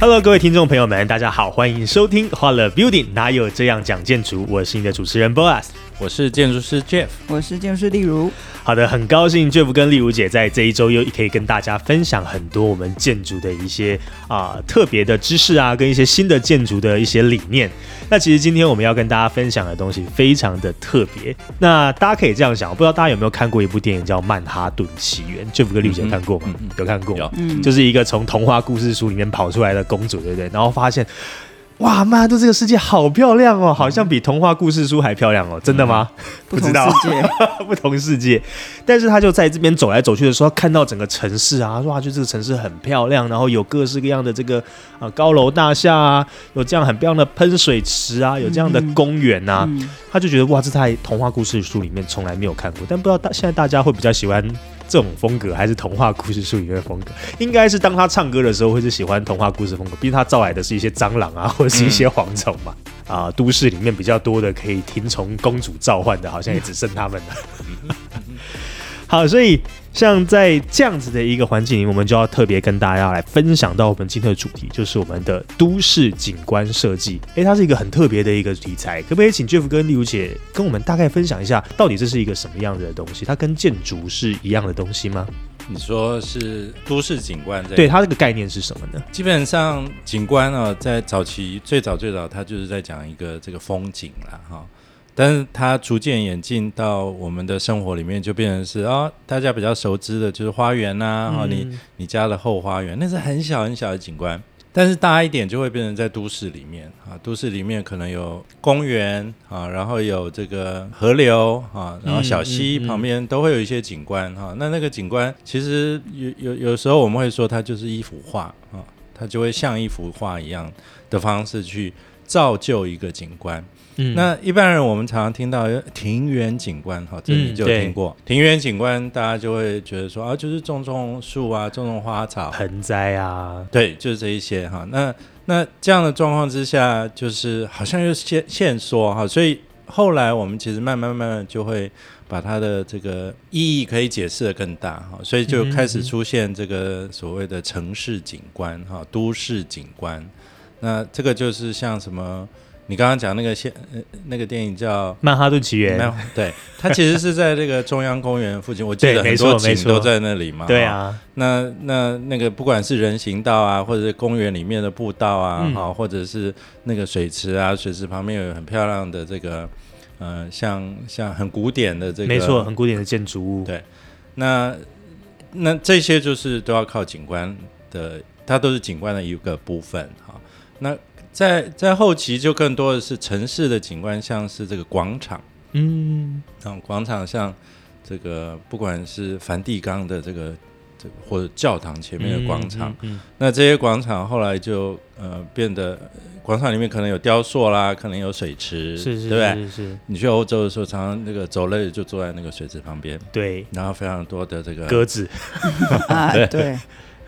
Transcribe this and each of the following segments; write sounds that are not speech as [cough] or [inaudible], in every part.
Hello，各位听众朋友们，大家好，欢迎收听欢乐 Building，哪有这样讲建筑？我是你的主持人 Boas，我是建筑师 Jeff，我是建筑师例如。好的，很高兴 Jeff 跟丽如姐在这一周又可以跟大家分享很多我们建筑的一些啊特别的知识啊，跟一些新的建筑的一些理念。那其实今天我们要跟大家分享的东西非常的特别。那大家可以这样想，不知道大家有没有看过一部电影叫《曼哈顿起源》？Jeff 跟丽如姐看过吗？有看过，嗯，就是一个从童话故事书里面跑出来的公主，对不对？然后发现。哇，曼哈顿这个世界好漂亮哦，好像比童话故事书还漂亮哦，真的吗？[laughs] 不知道，[laughs] 不同世界。但是他就在这边走来走去的时候，看到整个城市啊，哇，就这个城市很漂亮，然后有各式各样的这个啊高楼大厦啊，有这样很漂亮的喷水池啊，有这样的公园啊，他就觉得哇，这在童话故事书里面从来没有看过。但不知道大现在大家会比较喜欢。这种风格还是童话故事书里面的风格，应该是当他唱歌的时候会是喜欢童话故事风格，毕竟他招来的是一些蟑螂啊，或者是一些蝗虫嘛。啊，都市里面比较多的可以听从公主召唤的，好像也只剩他们了。好，所以像在这样子的一个环境里，我们就要特别跟大家来分享到我们今天的主题，就是我们的都市景观设计。诶，它是一个很特别的一个题材，可不可以请 Jeff 跟丽如姐跟我们大概分享一下，到底这是一个什么样的东西？它跟建筑是一样的东西吗？你说是都市景观？对，它这个概念是什么呢？基本上景观啊，在早期最早最早，它就是在讲一个这个风景了哈。但是它逐渐演进到我们的生活里面，就变成是啊，大家比较熟知的就是花园呐，哈，你你家的后花园，那是很小很小的景观。但是大一点就会变成在都市里面啊，都市里面可能有公园啊，然后有这个河流啊，然后小溪旁边都会有一些景观哈。那那个景观其实有有有时候我们会说它就是一幅画啊，它就会像一幅画一样的方式去造就一个景观。那一般人我们常常听到庭园景观，哈，这你就听过庭园景观，大家就会觉得说啊，就是种种树啊，种种花草，盆栽啊，对，就是这一些哈。那那这样的状况之下，就是好像又限限缩哈，所以后来我们其实慢慢慢慢就会把它的这个意义可以解释的更大哈，所以就开始出现这个所谓的城市景观哈，都市景观。那这个就是像什么？你刚刚讲那个现那个电影叫《曼哈顿奇缘》，对，它其实是在这个中央公园附近，我记得很多景都在那里嘛。对啊，那那那个不管是人行道啊，或者是公园里面的步道啊，好，或者是那个水池啊，水池旁边有很漂亮的这个，呃，像像很古典的这个，没错，很古典的建筑物。对，那那这些就是都要靠景观的，它都是景观的一个部分哈。那在在后期就更多的是城市的景观，像是这个广场，嗯，啊，广场像这个不管是梵蒂冈的这个这个或者教堂前面的广场，嗯那这些广场后来就呃变得广场里面可能有雕塑啦，可能有水池，是是，对不对？是。你去欧洲的时候，常常那个走累就坐在那个水池旁边，对，然后非常多的这个鸽子，[laughs] 对，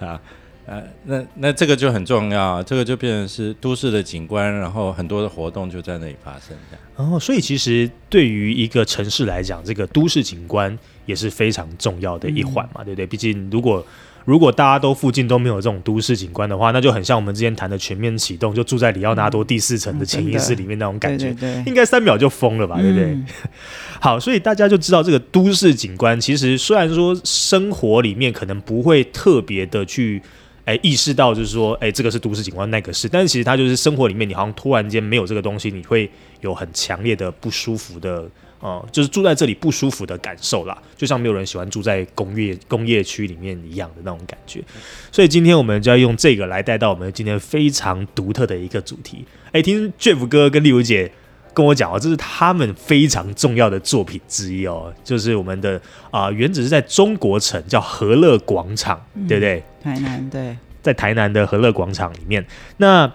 啊。呃，那那这个就很重要，这个就变成是都市的景观，然后很多的活动就在那里发生。然后，所以其实对于一个城市来讲，这个都市景观也是非常重要的一环嘛，对不对？毕竟如果如果大家都附近都没有这种都市景观的话，那就很像我们之前谈的全面启动，就住在里奥纳多第四层的潜意识里面那种感觉，应该三秒就疯了吧，对不对？[laughs] 好，所以大家就知道这个都市景观，其实虽然说生活里面可能不会特别的去。哎，意识到就是说，哎，这个是都市景观，那个是，但是其实它就是生活里面，你好像突然间没有这个东西，你会有很强烈的不舒服的，呃，就是住在这里不舒服的感受啦，就像没有人喜欢住在工业工业区里面一样的那种感觉。所以今天我们就要用这个来带到我们今天非常独特的一个主题。哎，听 Jeff 哥跟丽如姐跟我讲哦，这是他们非常重要的作品之一哦，就是我们的啊、原址是在中国城，叫和乐广场，对不对？台南对，在台南的和乐广场里面。那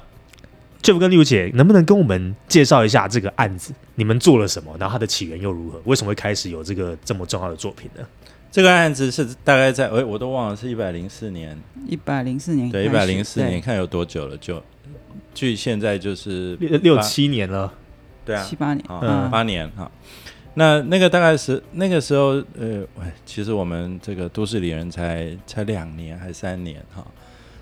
Jeff 跟六姐能不能跟我们介绍一下这个案子？你们做了什么？然后它的起源又如何？为什么会开始有这个这么重要的作品呢？这个案子是大概在哎，我都忘了是一百零四年，一百零四年对，一百零四年，对看有多久了？就距现在就是六六七年了，对啊七，八年，啊、嗯八年哈。那那个大概是那个时候，呃，喂其实我们这个都市里人才才两年还三年哈。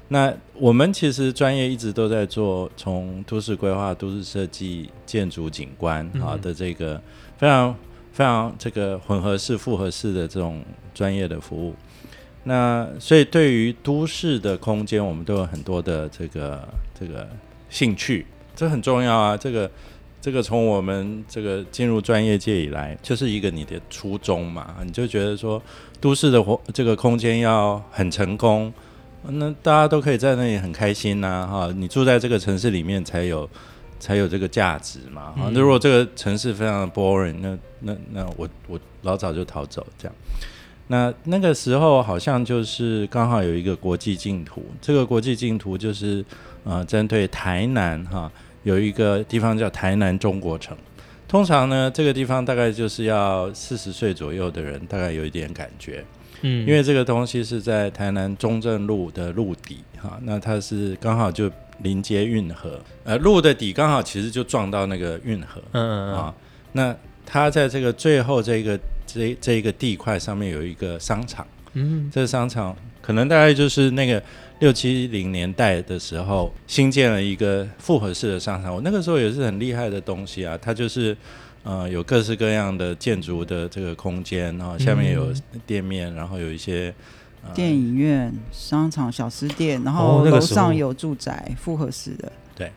那我们其实专业一直都在做从都市规划、都市设计、建筑景观啊嗯的这个非常非常这个混合式、复合式的这种专业的服务。那所以对于都市的空间，我们都有很多的这个这个兴趣，这很重要啊。这个这个从我们这个进入专业界以来，就是一个你的初衷嘛，你就觉得说都市的活这个空间要很成功，那大家都可以在那里很开心呐、哈，你住在这个城市里面才有才有这个价值嘛，哈、那如果这个城市非常的 boring，那那那我我老早就逃走这样。那那个时候好像就是刚好有一个国际净土，这个国际净土就是呃针对台南哈有一个地方叫台南中国城。通常呢，这个地方大概就是要四十岁左右的人，大概有一点感觉，嗯。因为这个东西是在台南中正路的路底哈，那它是刚好就临接运河，呃，路的底刚好其实就撞到那个运河，嗯嗯嗯。啊，那它在这个最后这个这这一个地块上面有一个商场，嗯。这个商场可能大概就是那个六七零年代的时候新建了一个复合式的商场，我那个时候也是很厉害的东西啊，它就是。呃，有各式各样的建筑的这个空间，然后下面有店面，然后有一些、呃、电影院、商场、小吃店，然哦后楼上有住宅，复合式的，对。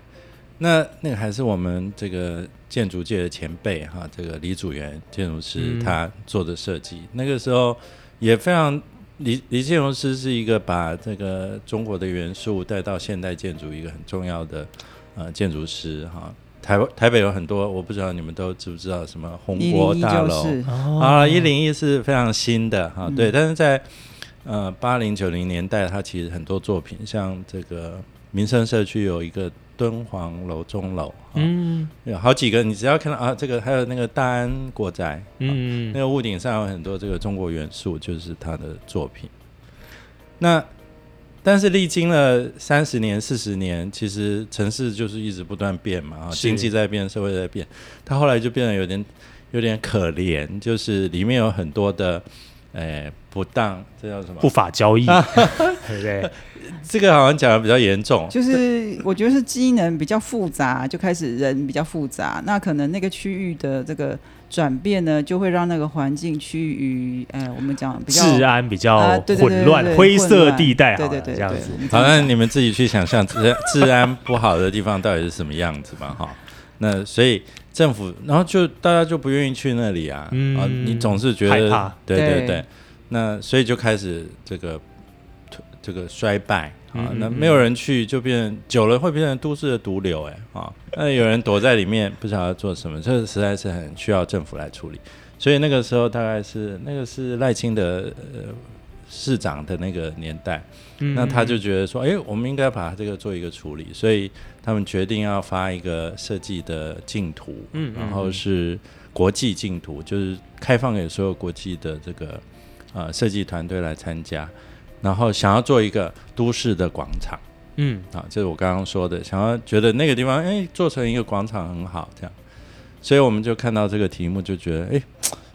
那那个还是我们这个建筑界的前辈哈，这个李祖元建筑师嗯。他做的设计，那个时候也非常李李建荣师是一个把这个中国的元素带到现代建筑一个很重要的呃建筑师哈。台湾台北有很多，我不知道你们都知不知道什么红一零一国大楼就是哦啊，一零一是非常新的哈，嗯对，但是在呃八零九零年代，它其实很多作品，像这个民生社区有一个敦煌楼钟楼，嗯，嗯。有好几个，你只要看到啊，这个还有那个大安国宅，嗯，嗯那个屋顶上有很多这个中国元素，就是他的作品。那但是历经了三十年、四十年，其实城市就是一直不断变嘛，啊，是。经济在变，社会在变，他后来就变得有点有点可怜，就是里面有很多的，诶、不当，这叫什么？不？法交易，[laughs] 对不对？这个好像讲的比较严重，就是我觉得是机能比较复杂，就开始人比较复杂，那可能那个区域的这个转变呢，就会让那个环境趋于，呃，我们讲比较治安比较混乱灰色地带，对对对，这样子。对我们好，这样讲那你们自己去想象治治安不好的地方到底是什么样子嘛？哈，那所以政府，然后就大家就不愿意去那里啊，嗯啊，你总是觉得害怕，对对对对，那所以就开始这个这个衰败啊那没有人去，就变久了会变成都市的毒瘤哎啊，那有人躲在里面不晓得做什么，这实在是很需要政府来处理。所以那个时候大概是那个是赖清德呃市长的那个年代，嗯那他就觉得说，哎、我们应该把这个做一个处理，所以他们决定要发一个设计的净土，然后是国际净土，就是开放给所有国际的这个呃设计团队来参加，然后想要做一个都市的广场。嗯。啊，这是我刚刚说的，想要觉得那个地方哎做成一个广场很好这样，所以我们就看到这个题目就觉得，哎，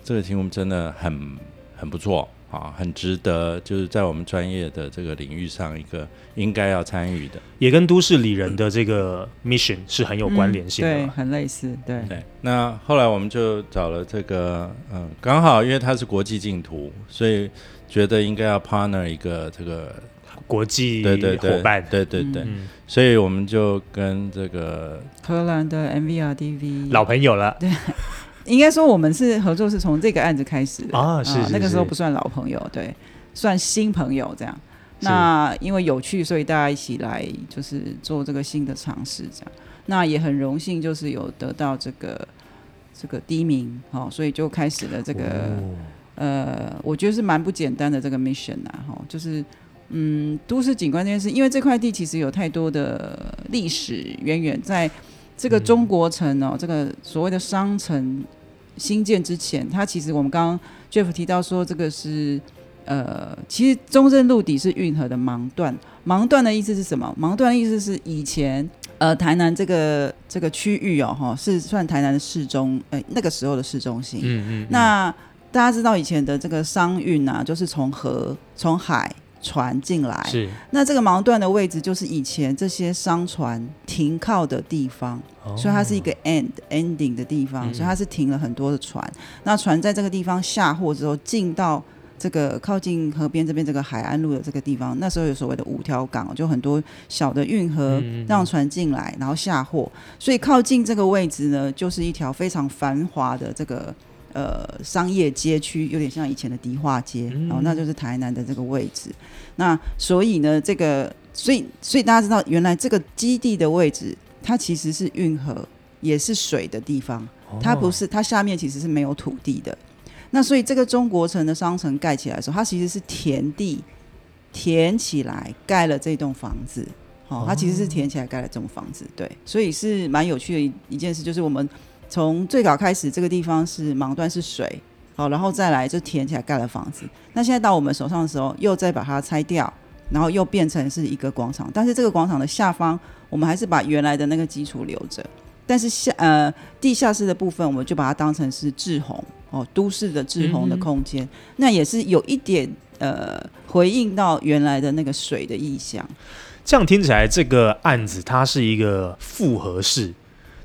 这个题目真的很很不错。啊，很值得，就是在我们专业的这个领域上，一个应该要参与的。也跟都市里人的这个 mission 是很有关联性的对，很类似，对，对，那后来我们就找了这个，嗯，刚好因为它是国际净土，所以觉得应该要 partner 一个这个国际对对对伙伴，对对对，嗯，所以我们就跟这个荷兰的 MVRDV 老朋友了，对应该说我们是合作是从这个案子开始的。啊是是那个时候不算老朋友，对，算新朋友这样。那因为有趣，所以大家一起来就是做这个新的尝试，这样。那也很荣幸，就是有得到这个这个第一名，哦、所以就开始了这个、哦呃，我觉得是蛮不简单的这个 mission 啊，哈、就是嗯，都市景观这件事，因为这块地其实有太多的历史渊源，在这个中国城哦，这个所谓的商城新建之前，它其实我们刚刚 Jeff 提到说，这个是呃，其实中正路底是运河的盲段，盲段的意思是什么？盲段的意思是以前呃台南这个这个区域哦，哈，是算台南的市中，呃那个时候的市中心。嗯嗯，那大家知道以前的这个商运啊，就是从河、从海船进来。是，那这个盲段的位置，就是以前这些商船停靠的地方，哦所以它是一个 end ending 的地方，嗯所以它是停了很多的船。那船在这个地方下货之后，进到这个靠近河边这边这个海岸路的这个地方，那时候有所谓的五条港，就很多小的运河让船进来，然后下货。所以靠近这个位置呢，就是一条非常繁华的这个呃商业街区，有点像以前的迪化街，嗯然后那就是台南的这个位置。那所以呢，这个所以所以大家知道，原来这个基地的位置，它其实是运河，也是水的地方。它不是，它下面其实是没有土地的。那所以这个中国城的商城盖起来的时候，它其实是田地填起来盖了这栋房子。哦，它其实是填起来盖了这栋房子，对，所以是蛮有趣的一一件事，就是我们从最早开始，这个地方是盲段是水，好，然后再来就填起来盖了房子。那现在到我们手上的时候，又再把它拆掉，然后又变成是一个广场，但是这个广场的下方，我们还是把原来的那个基础留着。但是下呃地下室的部分，我们就把它当成是滞洪哦，都市的滞洪的空间，那也是有一点呃回应到原来的那个水的意象。这样听起来，这个案子它是一个复合式，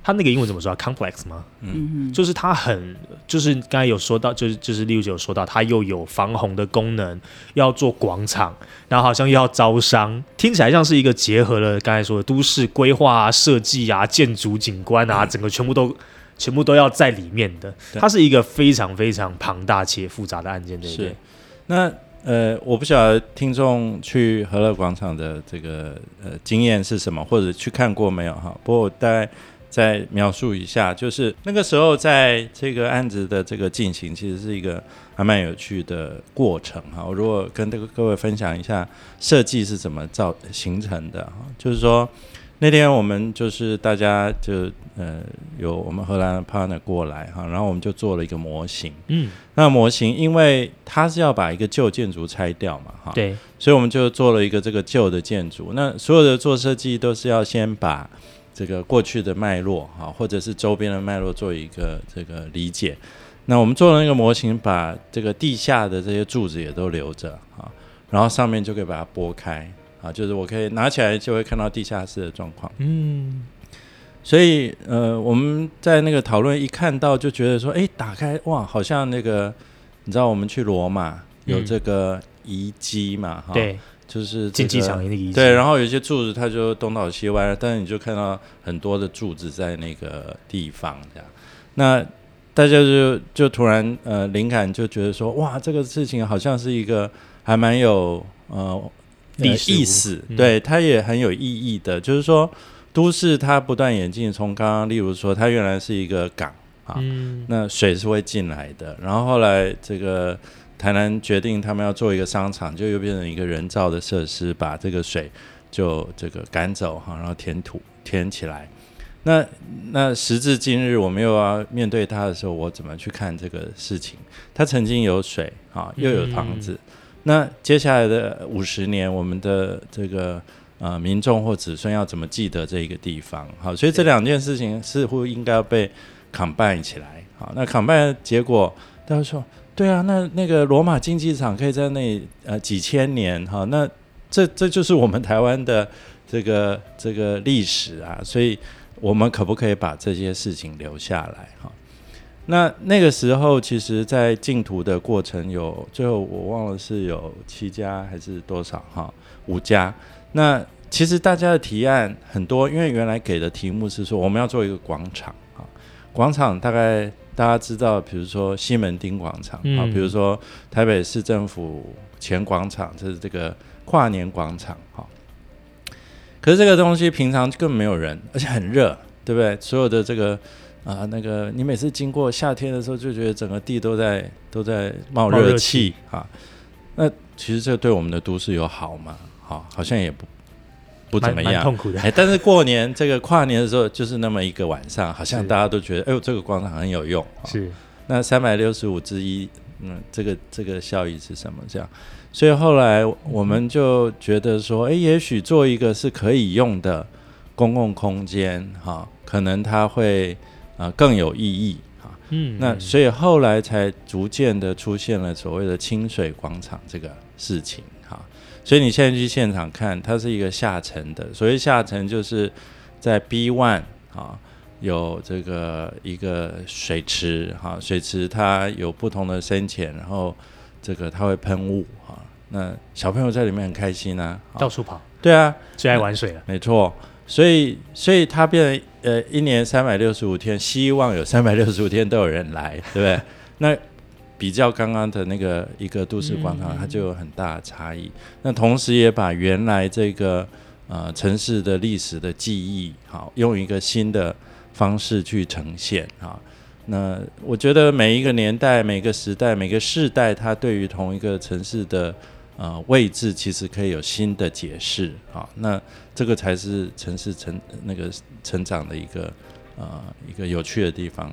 它那个英文怎么说啊？complex 吗？嗯哼，就是它很，就是刚才有说到，就是就是例如有说到，它又有防洪的功能，要做广场，然后好像又要招商，听起来像是一个结合了刚才说的都市规划啊、设计啊、建筑景观啊，整个全部都全部都要在里面的。它是一个非常非常庞大且复杂的案件，对不对是？那呃，我不晓得听众去和乐广场的这个呃经验是什么，或者去看过没有哈？不过我大概再描述一下，就是那个时候在这个案子的这个进行，其实是一个还蛮有趣的过程哈。我如果跟这个各位分享一下设计是怎么造形成的哈，就是说。那天我们就是大家就呃有我们荷兰的 partner 过来哈，然后我们就做了一个模型，嗯，那模型因为它是要把一个旧建筑拆掉嘛，哈，，对，所以我们就做了一个这个旧的建筑。那所有的做设计都是要先把这个过去的脉络哈，或者是周边的脉络做一个这个理解。那我们做了那个模型，把这个地下的这些柱子也都留着啊，然后上面就可以把它拨开啊，就是我可以拿起来就会看到地下室的状况。嗯，所以呃，我们在那个讨论一看到就觉得说，哎，打开哇，好像那个你知道我们去罗马有嗯这个遗迹嘛，哈、，对，就是、竞技场。那个遗迹，对，然后有些柱子它就东倒西歪，但是你就看到很多的柱子在那个地方这样。那大家就就突然呃灵感就觉得说，哇，这个事情好像是一个还蛮有呃历史意思，嗯对，它也很有意义的。就是说，都市它不断演进，从刚刚例如说，它原来是一个港啊，嗯，那水是会进来的，然后后来这个台南决定他们要做一个商场，就又变成一个人造的设施，把这个水就这个赶走哈，然后填土填起来。那那时至今日，我们又要面对它的时候，我怎么去看这个事情？它曾经有水啊，又有房子。那接下来的五十年，我们的这个呃民众或子孙要怎么记得这一个地方？好，所以这两件事情似乎应该要被 combine 起来。好，那 combine 的结果，大家说，对啊，那那个罗马竞技场可以在那呃几千年哈，那这这就是我们台湾的这个这个历史啊，所以我们可不可以把这些事情留下来哈？那那个时候，其实，在竞图的过程有，最后我忘了是有七家还是多少哈，五家。那其实大家的提案很多，因为原来给的题目是说我们要做一个广场啊，广场大概大家知道，比如说西门町广场啊，嗯比如说台北市政府前广场，这是这个跨年广场哈。可是这个东西平常根本没有人，而且很热对不对？所有的这个啊、那个你每次经过夏天的时候，就觉得整个地都在都在冒热气啊。那其实这对我们的都市有好吗？好，好像也不不怎么样。痛苦的。哎，但是过年这个跨年的时候，就是那么一个晚上，好像大家都觉得，哎呦，这个广场很有用。啊是，那三百六十五之一，嗯，这个这个效益是什么？这样，所以后来我们就觉得说，哎，也许做一个是可以用的公共空间，哈、可能它会呃更有意义哈、嗯那所以后来才逐渐的出现了所谓的清水广场这个事情哈、所以你现在去现场看，它是一个下沉的，所谓下沉就是在 B one 啊。有这个一个水池哈，水池它有不同的深浅，然后这个它会喷雾哈，那小朋友在里面很开心啊，啊到处跑，对啊，最爱玩水了。没错，所以所以它变成呃一年三百六十五天，希望有三百六十五天都有人来，对不对？[laughs] 那比较刚刚的那个一个都市广场，它就有很大的差异。那同时也把原来这个呃城市的历史的记忆，好用一个新的方式去呈现啊。那我觉得每一个年代、每个时代、每个世代，它对于同一个城市的呃位置，其实可以有新的解释啊。那这个才是城市成那个成长的一个呃一个有趣的地方。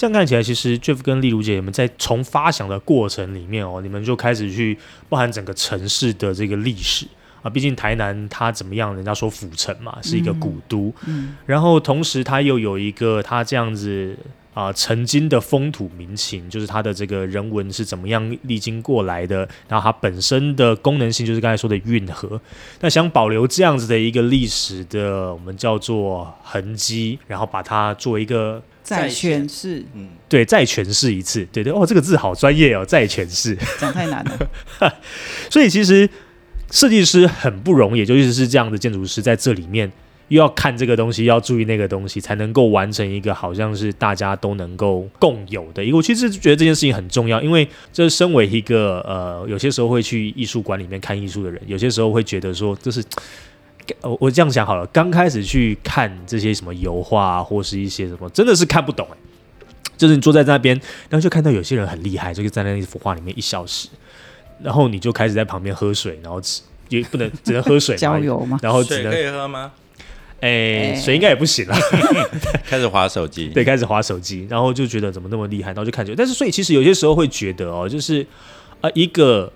这样看起来，其实 Jeff 跟丽如姐你们在从发想的过程里面哦，你们就开始去包含整个城市的这个历史啊。毕竟台南它怎么样，人家说府城嘛，是一个古都，嗯然后同时它又有一个它这样子啊、曾经的风土民情，就是它的这个人文是怎么样历经过来的，然后它本身的功能性就是刚才说的运河。那想保留这样子的一个历史的，我们叫做痕迹，然后把它做一个再诠释，嗯，对，再诠释一次，对对，哦，这个字好专业哦，再诠释。讲太难了。[laughs] 所以其实设计师很不容易，尤其是这样的建筑师在这里面又要看这个东西，要注意那个东西，才能够完成一个好像是大家都能够共有的一个。我其实觉得这件事情很重要，因为这身为一个呃，有些时候会去艺术馆里面看艺术的人，有些时候会觉得说，这是。我我这样想好了，刚开始去看这些什么油画、啊、或是一些什么，真的是看不懂哎、就是你坐在那边，然后就看到有些人很厉害，就站在那幅画里面一小时，然后你就开始在旁边喝水，然后吃也不能只能喝水嘛郊，游嘛，然后只能水可以喝吗？哎、哎。水应该也不行了，[laughs] 开始划手机，对，开始划手机，然后就觉得怎么那么厉害，然后就看着，但是所以其实有些时候会觉得哦，就是啊、呃一个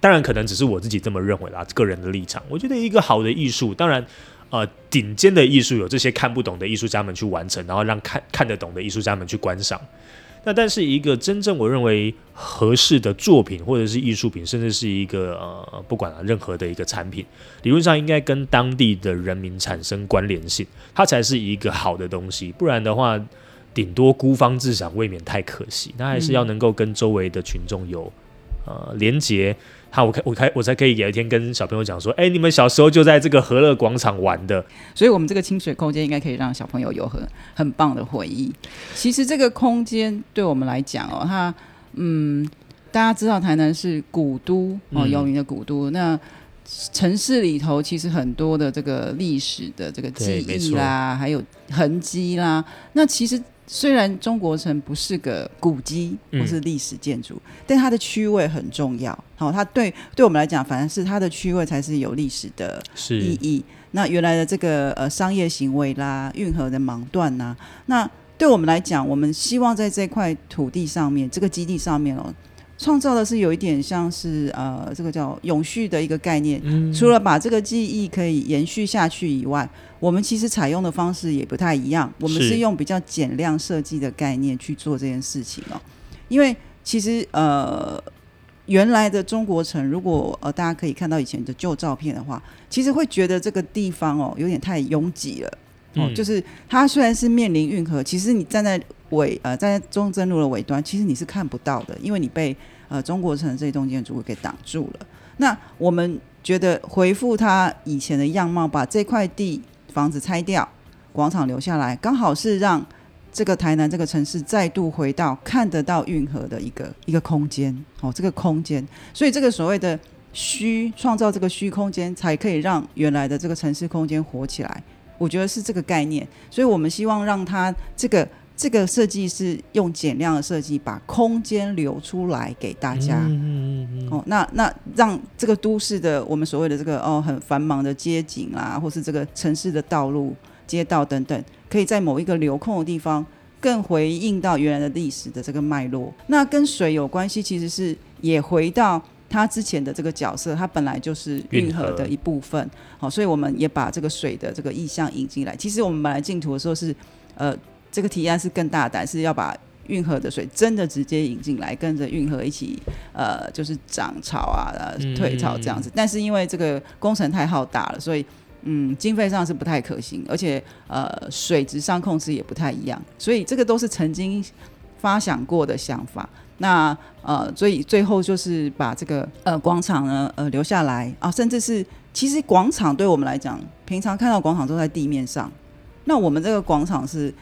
当然可能只是我自己这么认为啦，个人的立场，我觉得一个好的艺术，当然。呃，顶尖的艺术有这些看不懂的艺术家们去完成，然后让看看得懂的艺术家们去观赏。那但是一个真正我认为合适的作品，或者是艺术品，甚至是一个呃，不管、啊、任何的一个产品，理论上应该跟当地的人民产生关联性，它才是一个好的东西。不然的话，顶多孤芳自赏，未免太可惜。那还是要能够跟周围的群众有呃连结。他我开我开我才可以有一天跟小朋友讲说，哎、你们小时候就在这个和乐广场玩的，所以我们这个清水空间应该可以让小朋友有很很棒的回忆。其实这个空间对我们来讲哦，它嗯，大家知道台南是古都哦，嗯有名的古都。那城市里头其实很多的这个历史的这个记忆啦，还有痕迹啦。那其实虽然中国城不是个古迹嗯或是历史建筑，但它的区位很重要。好、它对对我们来讲，反而是它的区位才是有历史的意是义。那原来的这个呃商业行为啦，运河的盲段呐、那对我们来讲，我们希望在这块土地上面，这个基地上面哦，创造的是有一点像是呃这个叫永续的一个概念。嗯除了把这个记忆可以延续下去以外，我们其实采用的方式也不太一样。我们是是用比较减量设计的概念去做这件事情哦，因为其实呃。原来的中国城，如果呃大家可以看到以前的旧照片的话，其实会觉得这个地方哦有点太拥挤了。哦，嗯就是它虽然是面临运河，其实你站在尾呃在中正路的尾端，其实你是看不到的，因为你被呃中国城这栋建筑物给挡住了。那我们觉得回复它以前的样貌，把这块地房子拆掉，广场留下来，刚好是让这个台南这个城市再度回到看得到运河的一个一个空间。哦，这个空间，所以这个所谓的虚创造这个虚空间，才可以让原来的这个城市空间活起来。我觉得是这个概念，所以我们希望让它这个这个设计是用减量的设计，把空间留出来给大家。嗯嗯嗯哦，那那让这个都市的我们所谓的这个哦很繁忙的街景啊，或是这个城市的道路、街道等等，可以在某一个留空的地方，更回应到原来的历史的这个脉络。那跟水有关系，其实是也回到他之前的这个角色，它本来就是运河的一部分。好，所以我们也把这个水的这个意象引进来。其实我们本来进图的时候是，呃，这个提案是更大胆，是要把运河的水真的直接引进来，跟着运河一起，呃，就是涨潮啊、退潮这样子。但是因为这个工程太浩大了，所以嗯，经费上是不太可行，而且呃，水质上控制也不太一样，所以这个都是曾经发想过的想法。那呃，所以最后就是把这个呃广场呢呃留下来啊，甚至是其实广场对我们来讲，平常看到广场都在地面上，那我们这个广场是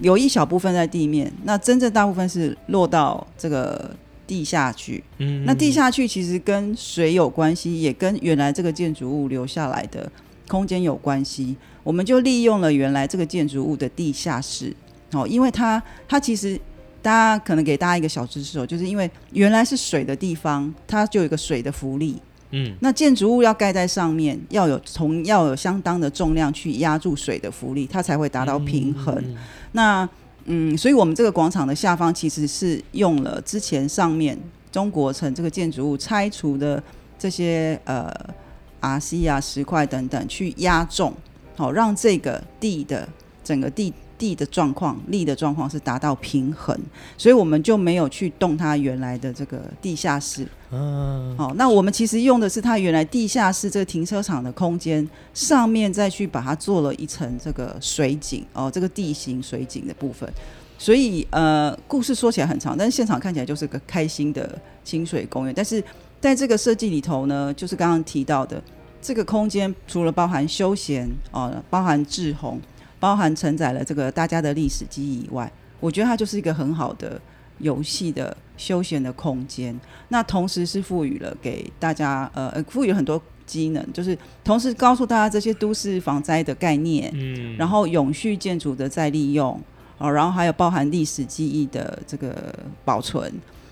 有一小部分在地面，那真正大部分是落到这个地下去。嗯那地下去其实跟水有关系，也跟原来这个建筑物留下来的空间有关系。我们就利用了原来这个建筑物的地下室，哦，因为它它其实大家可能给大家一个小知识哦，就是因为原来是水的地方，它就有一个水的浮力。嗯那建筑物要盖在上面，要有从要有相当的重量去压住水的浮力，它才会达到平衡。嗯那嗯，所以我们这个广场的下方其实是用了之前上面中国城这个建筑物拆除的这些呃 RC 啊石块等等去压重，好、让这个地的整个地地的状况力的状况是达到平衡，所以我们就没有去动它原来的这个地下室。嗯好、那我们其实用的是它原来地下室这个停车场的空间，上面再去把它做了一层这个水景哦，这个地形水景的部分。所以呃，故事说起来很长，但是现场看起来就是个开心的清水公园。但是在这个设计里头呢，就是刚刚提到的这个空间，除了包含休闲哦、包含志宏，包含承载了这个大家的历史记忆以外，我觉得它就是一个很好的游戏的休闲的空间。那同时是赋予了给大家呃呃赋予了很多机能，就是同时告诉大家这些都市防灾的概念，嗯然后永续建筑的再利用哦，然后还有包含历史记忆的这个保存。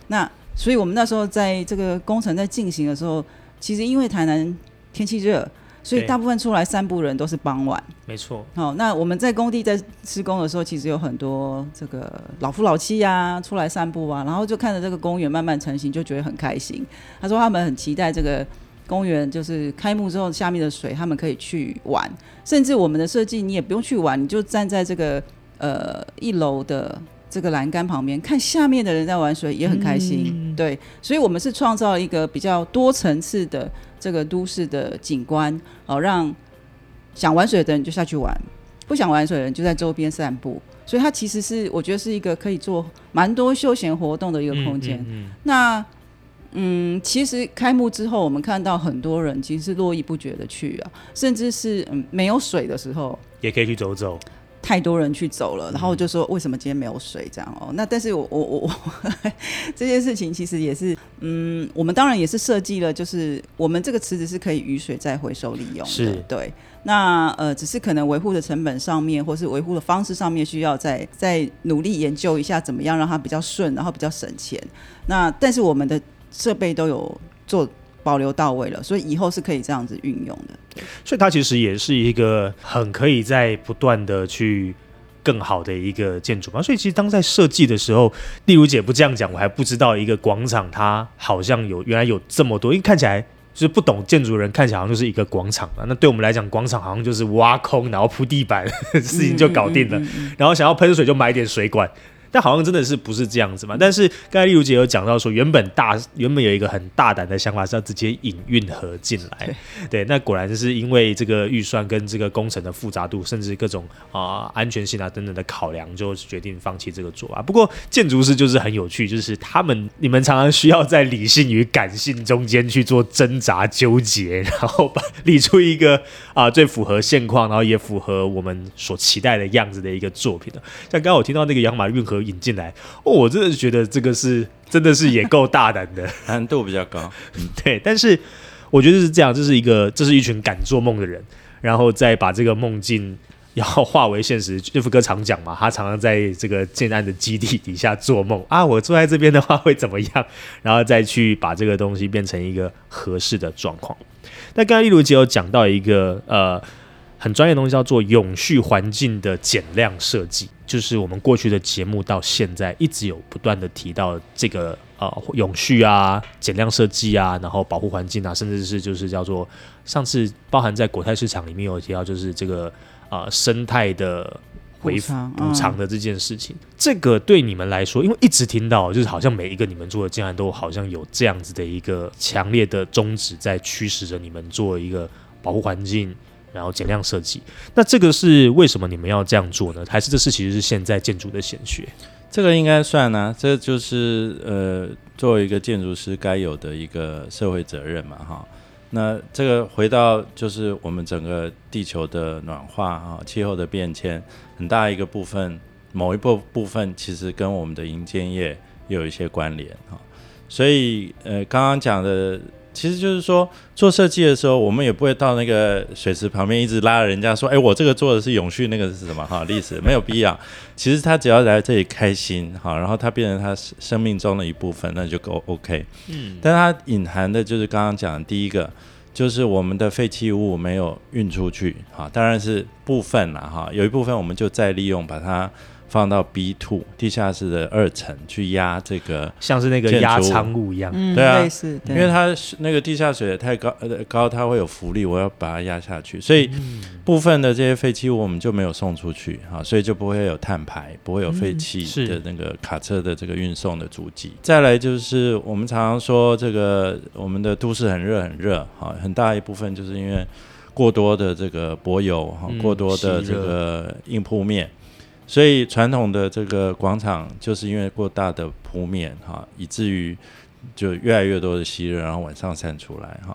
那所以我们那时候在这个工程在进行的时候，其实因为台南天气热，所以大部分出来散步的人都是傍晚。没错，好、那我们在工地在施工的时候，其实有很多这个老夫老妻啊出来散步啊，然后就看着这个公园慢慢成型，就觉得很开心。他说他们很期待这个公园就是开幕之后下面的水，他们可以去玩，甚至我们的设计你也不用去玩，你就站在这个呃一楼的。这个栏杆旁边看下面的人在玩水也很开心，嗯对，所以我们是创造了一个比较多层次的这个都市的景观，哦，让想玩水的人就下去玩，不想玩水的人就在周边散步。所以它其实是我觉得是一个可以做蛮多休闲活动的一个空间。嗯嗯那嗯，其实开幕之后，我们看到很多人其实是络绎不绝的去啊，甚至是嗯没有水的时候，也可以去走走。太多人去走了，然后我就说为什么今天没有水这样哦？那但是我我我我 [laughs] 这件事情其实也是，嗯，我们当然也是设计了，就是我们这个池子是可以雨水再回收利用的，是对。那呃，只是可能维护的成本上面，或是维护的方式上面，需要再再努力研究一下，怎么样让它比较顺，然后比较省钱。那但是我们的设备都有做保留到位了，所以以后是可以这样子运用的。所以它其实也是一个很可以在不断的去更好的一个建筑嘛。所以其实当在设计的时候，例如姐不这样讲，我还不知道一个广场它好像有原来有这么多，因为看起来。就是不懂建筑人看起来好像就是一个广场啊，那对我们来讲，广场好像就是挖空然后铺地板，[laughs] 事情就搞定了。嗯嗯嗯嗯然后想要喷水就买点水管，但好像真的是不是这样子嘛？但是刚才丽如姐有讲到说，原本大原本有一个很大胆的想法是要直接引运河进来，对，那果然就是因为这个预算跟这个工程的复杂度，甚至各种啊、安全性啊等等的考量，就决定放弃这个做法。不过建筑师就是很有趣，就是他们你们常常需要在理性与感性中间去做挣扎纠结，然后把理出一个啊、最符合现况，然后也符合我们所期待的样子的一个作品的。像刚刚我听到那个养马运河引进来，哦，我真的是觉得这个是真的是也够大胆的，[laughs] 难度比较高。[laughs] 对。但是我觉得是这样，这是一个这是一群敢做梦的人，然后再把这个梦境要化为现实。岳父哥常讲嘛，他常常在这个建安的基地底下做梦啊，我坐在这边的话会怎么样？然后再去把这个东西变成一个合适的状况。那刚才例如姐有讲到一个呃很专业的东西，叫做永续环境的减量设计，就是我们过去的节目到现在一直有不断的提到这个呃永续啊、减量设计啊，然后保护环境啊，甚至是就是叫做上次包含在国泰市场里面有提到，就是这个啊、呃生态的。回补偿补偿的这件事情，这个对你们来说，因为一直听到，就是好像每一个你们做的竟然都好像有这样子的一个强烈的宗旨在驱使着你们做一个保护环境，然后减量设计。那这个是为什么你们要这样做呢？还是这是其实是现在建筑的显学？这个应该算啊，这就是呃，作为一个建筑师该有的一个社会责任嘛，哈。那这个回到就是我们整个地球的暖化啊，气候的变迁，很大一个部分，某一部部分其实跟我们的营建业有一些关联哈。所以呃，刚刚讲的。其实就是说，做设计的时候，我们也不会到那个水池旁边一直拉着人家说：“哎，我这个做的是永续，那个是什么？”哈，历史没有必要。[laughs] 其实他只要来这里开心，哈，然后他变成他生命中的一部分，那就够 OK。嗯，但它隐含的就是刚刚讲的第一个，就是我们的废弃物没有运出去，哈，当然是部分了，哈，有一部分我们就再利用，把它放到 B two 地下室的二层去压这个，像是那个压仓物一样。嗯，对啊类似，对因为它是那个地下水太高，呃高它会有浮力，我要把它压下去，所以部分的这些废弃物我们就没有送出去啊，所以就不会有碳排，不会有废气的那个卡车的这个运送的足迹。再来就是我们常常说这个我们的都市很热很热，啊，很大一部分就是因为过多的这个柏油哈嗯，过多的这个硬铺面。所以传统的这个广场就是因为过大的铺面哈，以至于就越来越多的吸热，然后晚上散出来哈。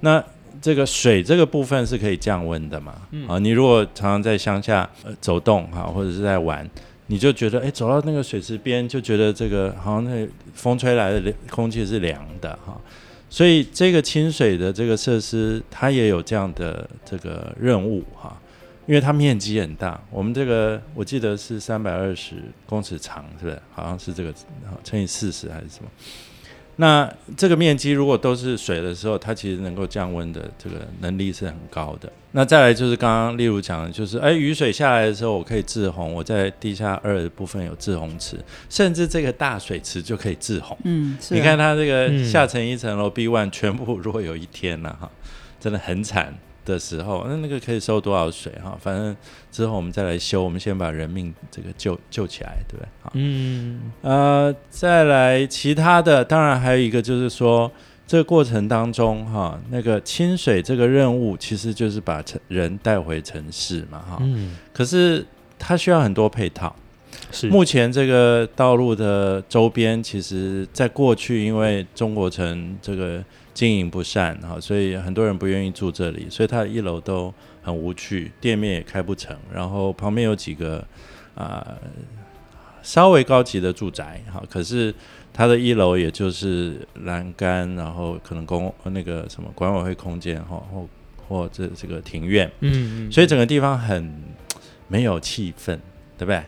那这个水这个部分是可以降温的嘛？啊，你如果常常在乡下呃走动哈，或者是在玩，你就觉得哎，走到那个水池边就觉得这个好像那风吹来的空气是凉的哈。所以这个清水的这个设施，它也有这样的这个任务哈。因为它面积很大，我们这个我记得是三百二十公尺长，是不是？好像是这个好乘以四十还是什么？那这个面积如果都是水的时候，它其实能够降温的这个能力是很高的。那再来就是刚刚例如讲的，就是哎雨水下来的时候，我可以制洪，我在地下二的部分有制洪池，甚至这个大水池就可以制洪。嗯，是啊你看它这个嗯下沉一层楼 B one 全部，如果有一天了、哈，真的很惨的时候，那那个可以收多少水哈？反正之后我们再来修，我们先把人命这个救救起来，对不对？好，嗯，呃，再来其他的，当然还有一个就是说，这个过程当中哈，那个清水这个任务其实就是把城人带回城市嘛哈，嗯，可是它需要很多配套。是目前这个道路的周边，其实在过去因为中国城这个经营不善哈，所以很多人不愿意住这里，所以它的一楼都很无趣，店面也开不成，然后旁边有几个啊、稍微高级的住宅哈，可是它的一楼也就是栏杆，然后可能公那个什么管委会空间哈，或或这这个庭院，嗯，嗯所以整个地方很没有气氛，对不对？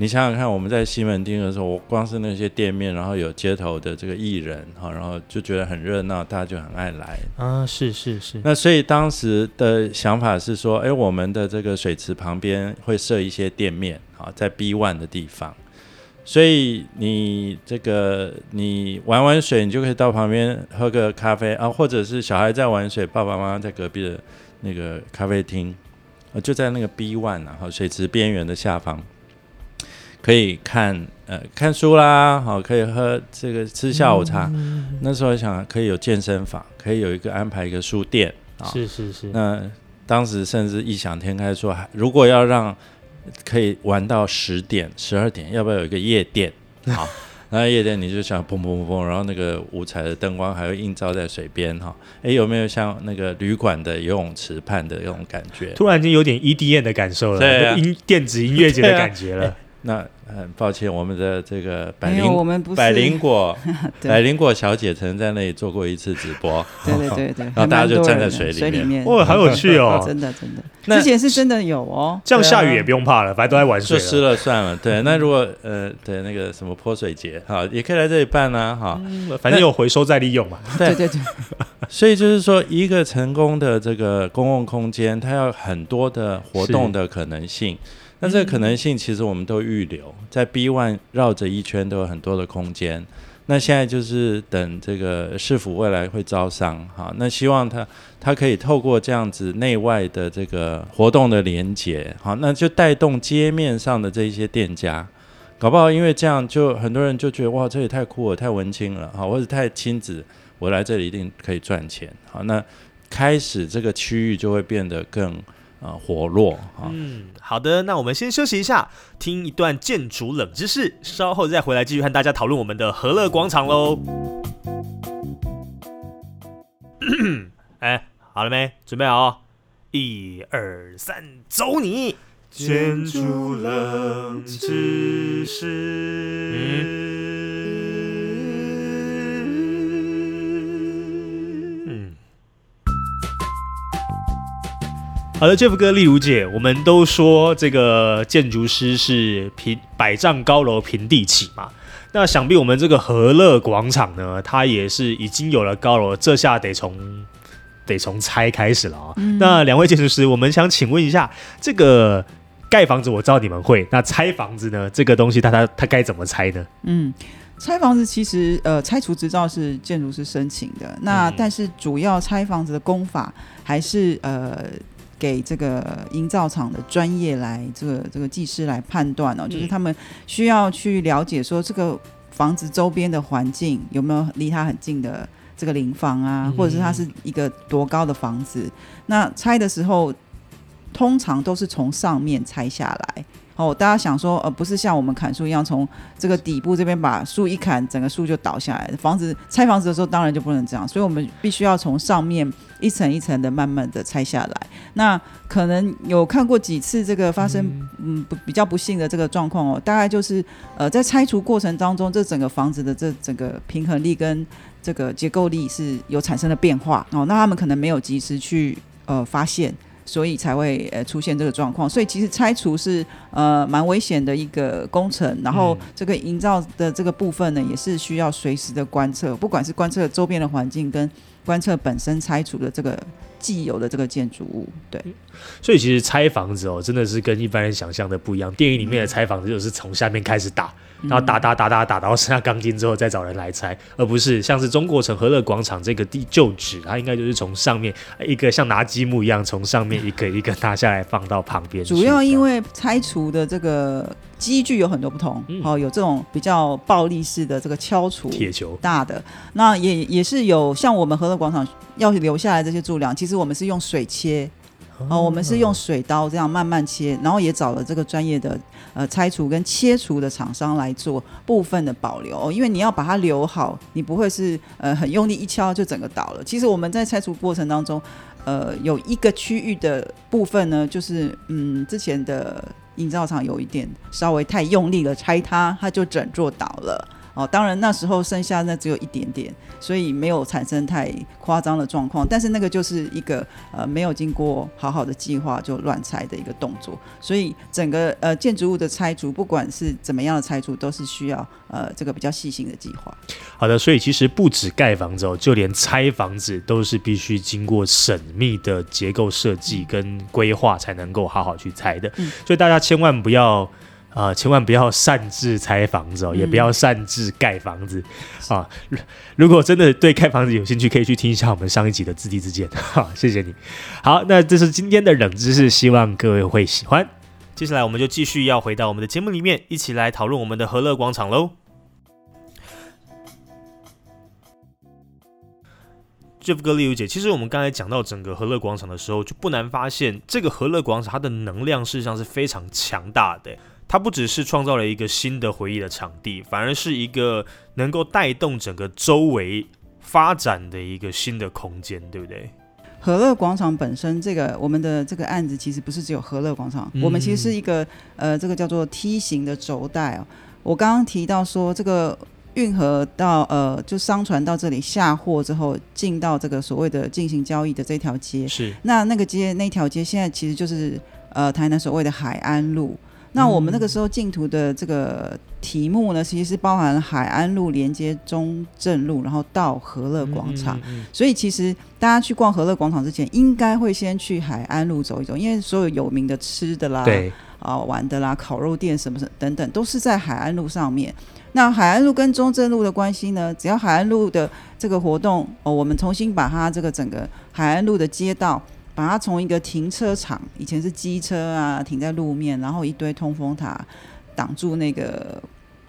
你想想看，我们在西门町的时候，我光是那些店面，然后有街头的这个艺人哈，然后就觉得很热闹，大家就很爱来。啊，是是是，那所以当时的想法是说，哎，我们的这个水池旁边会设一些店面，啊，在 B one 的地方，所以你这个你玩完水，你就可以到旁边喝个咖啡啊，或者是小孩在玩水，爸爸妈妈在隔壁的那个咖啡厅，呃，就在那个 B one 然后水池边缘的下方，可以看呃看书啦，好，可以喝这个吃下午茶。那时候想可以有健身房，可以有一个安排一个书店啊。是是是，那当时甚至异想天开说，还如果要让可以玩到十点、十二点，要不要有一个夜店？[laughs] 好，那夜店你就想砰砰砰砰，然后那个五彩的灯光还会映照在水边哈。诶，有没有像那个旅馆的游泳池畔的那种感觉？突然间有点 EDM 的感受了，对啊音电子音乐节的感觉了。[laughs] 那很抱歉，我们的这个百，灵我们不是百灵果 [laughs] 百灵果小姐曾在那里做过一次直播，对对对对，[laughs] 然后大家就站在水里面水里面，哇，好有趣哦！[laughs] 真的真的，那之前是真的有哦，这样下雨也不用怕了，反正都在玩水就湿了。了算了。对，那如果呃对那个什么泼水节哈，也可以来这里办啊哈。反正有回收再利用嘛。对对对，所以就是说，一个成功的这个公共空间，它要很多的活动的可能性。那这个可能性，其实我们都预留在 B one 绕着一圈都有很多的空间。那现在就是等这个市府未来会招商，哈，那希望它它可以透过这样子内外的这个活动的连接，好，那就带动街面上的这一些店家，搞不好因为这样，就很多人就觉得哇，这也太酷了，太文青了，哈，或者太亲子，我来这里一定可以赚钱，好，那开始这个区域就会变得更呃活络，啊。嗯，好的，那我们先休息一下，听一段建筑冷知识，稍后再回来继续和大家讨论我们的和乐广场喽。[coughs] 哎，好了没？准备好哦？一二三，走你！建筑冷知识。嗯。好的，Jeff 哥、丽如姐，我们都说这个建筑师是平百丈高楼平地起嘛。那想必我们这个和乐广场呢，它也是已经有了高楼，这下得从得从拆开始了啊、那两位建筑师，我们想请问一下，这个盖房子我知道你们会，那拆房子呢？这个东西它它它该怎么拆呢？嗯。拆房子其实呃，拆除执照是建筑师申请的，那、嗯但是主要拆房子的工法还是呃给这个营造厂的专业来这个这个技师来判断哦，就是嗯他们需要去了解说这个房子周边的环境有没有离它很近的这个邻房啊，嗯或者是它是一个多高的房子。那拆的时候，通常都是从上面拆下来。哦，大家想说，呃，不是像我们砍树一样，从这个底部这边把树一砍，整个树就倒下来。房子拆房子的时候，当然就不能这样，所以我们必须要从上面一层一层的慢慢的拆下来。那可能有看过几次这个发生，嗯，不比较不幸的这个状况哦，大概就是呃，在拆除过程当中，这整个房子的这整个平衡力跟这个结构力是有产生了变化哦，那他们可能没有及时去呃发现。所以才会呃出现这个状况，所以其实拆除是呃蛮危险的一个工程，然后嗯。这个营造的这个部分呢，也是需要随时的观测，不管是观测周边的环境跟观测本身拆除的这个既有的这个建筑物，对，所以其实拆房子哦，真的是跟一般人想象的不一样。电影里面的拆房子就是从下面开始打，然后打打打打打到剩下钢筋之后再找人来拆，而不是像是中国城和乐广场这个地旧址，它应该就是从上面一个像拿积木一样，从上面一个一个拿下来放到旁边。主要因为拆除的这个机具有很多不同，嗯哦，有这种比较暴力式的这个敲除，铁球，大的，那也也是有像我们和乐广场要留下来这些柱梁，其实我们是用水切。哦，我们是用水刀这样慢慢切，然后也找了这个专业的呃拆除跟切除的厂商来做部分的保留、因为你要把它留好，你不会是呃很用力一敲就整个倒了。其实我们在拆除过程当中，呃，有一个区域的部分呢，就是嗯之前的营造厂有一点稍微太用力了，拆它，它就整座倒了。哦，当然那时候剩下那只有一点点，所以没有产生太夸张的状况。但是那个就是一个呃没有经过好好的计划就乱拆的一个动作，所以整个呃建筑物的拆除，不管是怎么样的拆除，都是需要呃这个比较细心的计划。好的，所以其实不止盖房子哦，就连拆房子都是必须经过缜密的结构设计跟规划才能够好好去拆的。嗯所以大家千万不要。啊、千万不要擅自拆房子哦，也不要擅自盖房子啊！如如果真的对盖房子有兴趣，可以去听一下我们上一集的《自地自见》[laughs] 哈，谢谢你。好，那这是今天的冷知识，希望各位会喜欢。接下来我们就继续要回到我们的节目里面，一起来讨论我们的和乐广场喽。Jeff 哥、丽如姐，其实我们刚才讲到整个和乐广场的时候，就不难发现，这个和乐广场它的能量事实上是非常强大的。它不只是创造了一个新的回忆的场地，反而是一个能够带动整个周围发展的一个新的空间，对不对？和乐广场本身这个我们的这个案子其实不是只有和乐广场，嗯我们其实是一个呃这个叫做梯形的轴带哦。我刚刚提到说这个运河到呃就商船到这里下货之后，进到这个所谓的进行交易的这条街，是那那个街那条街现在其实就是呃台南所谓的海安路。那我们那个时候净土的这个题目呢，其实是包含海安路连接中正路，然后到和乐广场。嗯嗯嗯所以其实大家去逛和乐广场之前，应该会先去海安路走一走，因为所有有名的吃的啦、对，啊玩的啦、烤肉店什么什么等等，都是在海安路上面。那海岸路跟中正路的关系呢？只要海岸路的这个活动哦，我们重新把它这个整个海岸路的街道，把它从一个停车场，以前是机车啊停在路面，然后一堆通风塔挡住那个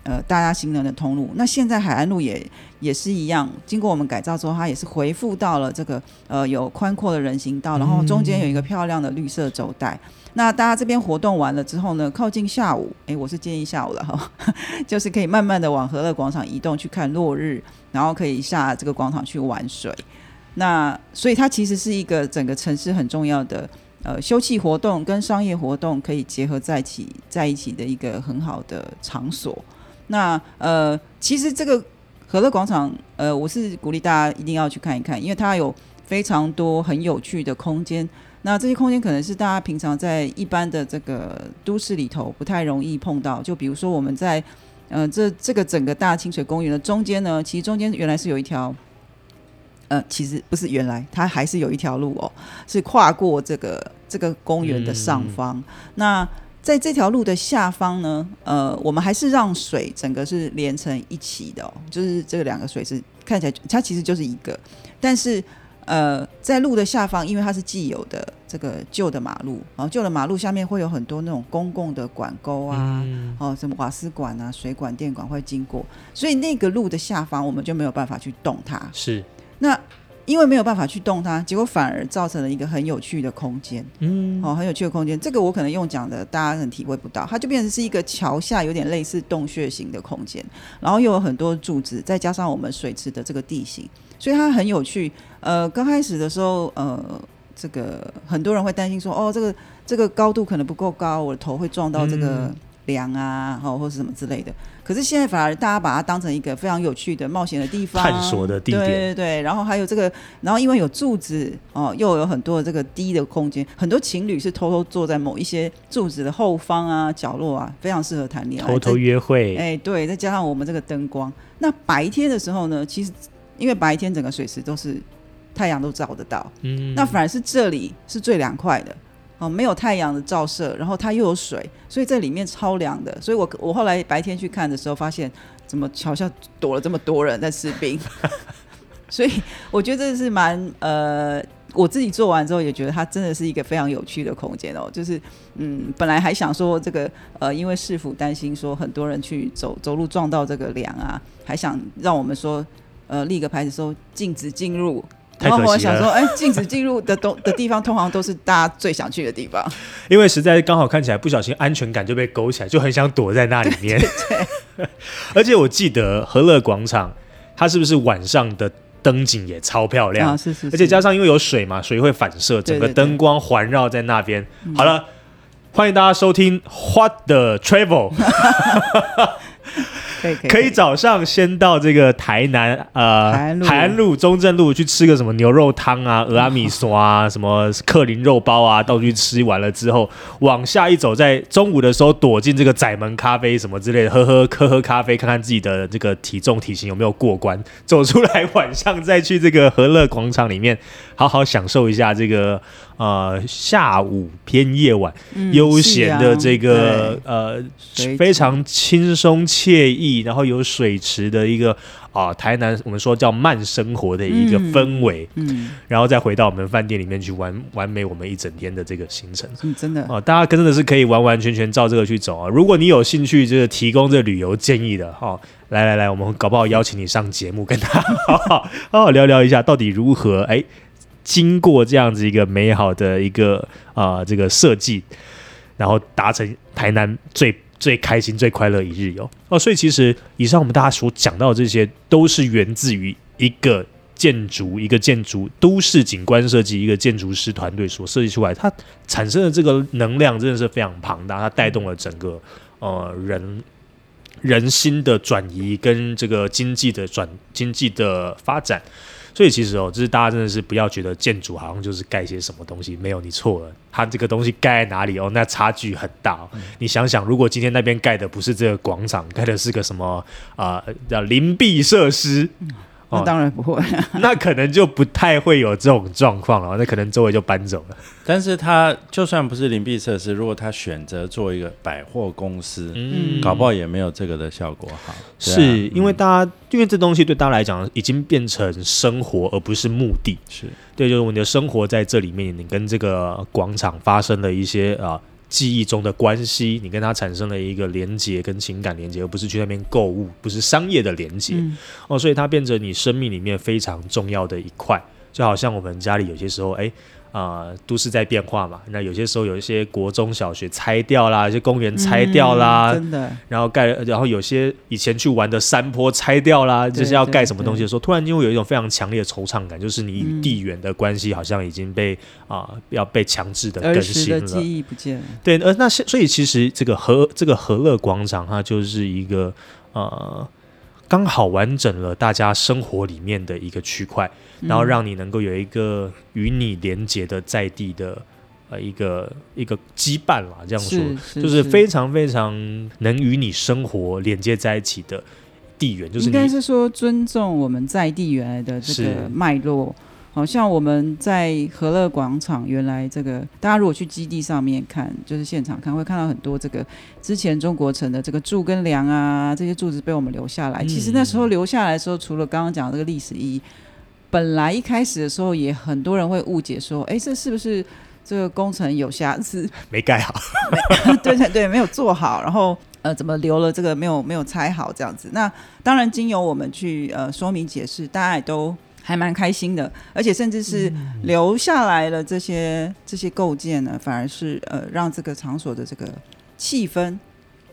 呃大家行人的通路。那现在海岸路也也是一样，经过我们改造之后，它也是回复到了这个呃有宽阔的人行道，然后中间有一个漂亮的绿色走带。那大家这边活动完了之后呢，靠近下午，诶，我是建议下午了哈，[laughs] 就是可以慢慢的往和乐广场移动去看落日，然后可以下这个广场去玩水。那所以它其实是一个整个城市很重要的呃休憩活动跟商业活动可以结合在一起在一起的一个很好的场所。那呃，其实这个和乐广场，呃，我是鼓励大家一定要去看一看，因为它有非常多很有趣的空间。那这些空间可能是大家平常在一般的这个都市里头不太容易碰到。就比如说我们在呃这这个整个大清水公园的中间呢，其实中间原来是有一条。呃，其实不是原来，它还是有一条路哦，是跨过这个这个公园的上方。那在这条路的下方呢，呃，我们还是让水整个是连成一起的哦，就是这两个水是看起来它其实就是一个，但是呃，在路的下方，因为它是既有的这个旧的马路，然后旧的马路下面会有很多那种公共的管沟啊，嗯哦，什么瓦斯管啊、水管、电管会经过，所以那个路的下方我们就没有办法去动它。是那因为没有办法去动它，结果反而造成了一个很有趣的空间。嗯哦，很有趣的空间。这个我可能用讲的，大家可能体会不到，它就变成是一个桥下有点类似洞穴型的空间，然后又有很多柱子，再加上我们水池的这个地形，所以它很有趣。呃，刚开始的时候，呃，这个很多人会担心说，哦，这个这个高度可能不够高，我的头会撞到这个嗯梁啊，哦，或是什么之类的。可是现在反而大家把它当成一个非常有趣的冒险的地方，探索的地点。对对对，然后还有这个，然后因为有柱子哦，又有很多的这个低的空间，很多情侣是偷偷坐在某一些柱子的后方啊、角落啊，非常适合谈恋爱。偷偷约会，哎，对，再加上我们这个灯光，那白天的时候呢，其实因为白天整个水池都是太阳都照得到，嗯。那反而是这里是最凉快的。哦，没有太阳的照射，然后它又有水，所以在里面超凉的。所以我我后来白天去看的时候，发现怎么桥下躲了这么多人在吃冰，[laughs] 所以我觉得这是蛮呃，我自己做完之后也觉得它真的是一个非常有趣的空间哦。就是嗯，本来还想说这个呃，因为市府担心说很多人去走走路撞到这个梁啊，还想让我们说呃立个牌子说禁止进入。太然后可惜了我想说，哎，禁止进入的东的地方，通常都是大家最想去的地方。因为实在刚好看起来不小心安全感就被勾起来，就很想躲在那里面。[laughs] [laughs] 而且我记得和乐广场，它是不是晚上的灯景也超漂亮？啊，是是，而且加上因为有水嘛，水会反射，整个灯光环绕在那边。好了，欢迎大家收听 What the Travel，可以可以可以早上先到这个台南呃海岸路。海岸路、中正路去吃个什么牛肉汤啊、鹅阿米刷啊、什么克林肉包啊，到处去吃完了之后，往下一走，在中午的时候躲进这个窄门咖啡什么之类的，喝喝喝喝咖啡，看看自己的这个体重体型有没有过关，走出来晚上再去这个和乐广场里面好好享受一下这个呃下午偏夜晚。嗯悠闲的这个、是呃非常轻松惬意，然后有水池的一个啊、台南我们说叫慢生活的一个嗯氛围，嗯然后再回到我们饭店里面去完完美我们一整天的这个行程。嗯，真的，哦，大家真的是可以完完全全照这个去走啊！如果你有兴趣，就是提供这旅游建议的哈、哦，来来来，我们搞不好邀请你上节目，跟 [laughs] 他好好好好聊聊一下，到底如何哎，经过这样子一个美好的一个啊、呃这个设计，然后达成台南最最开心、最快乐一日游哦。所以其实以上我们大家所讲到的这些，都是源自于一个建筑一个建筑都市景观设计一个建筑师团队所设计出来，它产生的这个能量真的是非常庞大，它带动了整个呃人人心的转移跟这个经济的转经济的发展。所以其实哦，就是大家真的是不要觉得建筑好像就是盖些什么东西，没有你错了，它这个东西盖在哪里哦，那差距很大哦、你想想，如果今天那边盖的不是这个广场，盖的是个什么啊、叫林壁设施，那当然不会。[laughs] 那可能就不太会有这种状况了，那可能周围就搬走了。[laughs] 但是他就算不是灵璧设施，如果他选择做一个百货公司，嗯搞不好也没有这个的效果好。是因为大家，因为这东西对大家来讲已经变成生活，而不是目的。是对，就是你的生活在这里面，你跟这个广场发生了一些啊、记忆中的关系，你跟他产生了一个连接跟情感连接，而不是去那边购物，不是商业的连接、嗯哦，所以它变成你生命里面非常重要的一块，就好像我们家里有些时候，哎。啊、都市在变化嘛，那有些时候有一些国中小学拆掉啦，一些公园拆掉啦，嗯真的，然后盖，然后有些以前去玩的山坡拆掉啦，就是要盖什么东西的时候，突然间会有一种非常强烈的惆怅感，就是你与嗯地缘的关系好像已经被啊、要被强制的更新了。记忆不见了。对，呃，那现所以其实这个和这个和乐广场，它就是一个呃，刚好完整了大家生活里面的一个区块，然后嗯让你能够有一个与你连接的在地的呃一个一个羁绊啦，这样说。是就是非常非常能与你生活连接在一起的地缘，就是应该你是说尊重我们在地原来的这是个脉络。好像我们在和乐广场，原来这个大家如果去基地上面看，就是现场看，会看到很多这个之前中国城的这个柱跟梁啊，这些柱子被我们留下来。嗯其实那时候留下来的时候，除了刚刚讲这个历史意义，本来一开始的时候也很多人会误解说，哎，这是不是这个工程有瑕疵？没盖好，[laughs] 对对对，没有做好，然后呃，怎么留了这个没有没有拆好这样子？那当然，经由我们去呃说明解释，大家也都还蛮开心的，而且甚至是留下来了这些这些构件呢，反而是呃让这个场所的这个气氛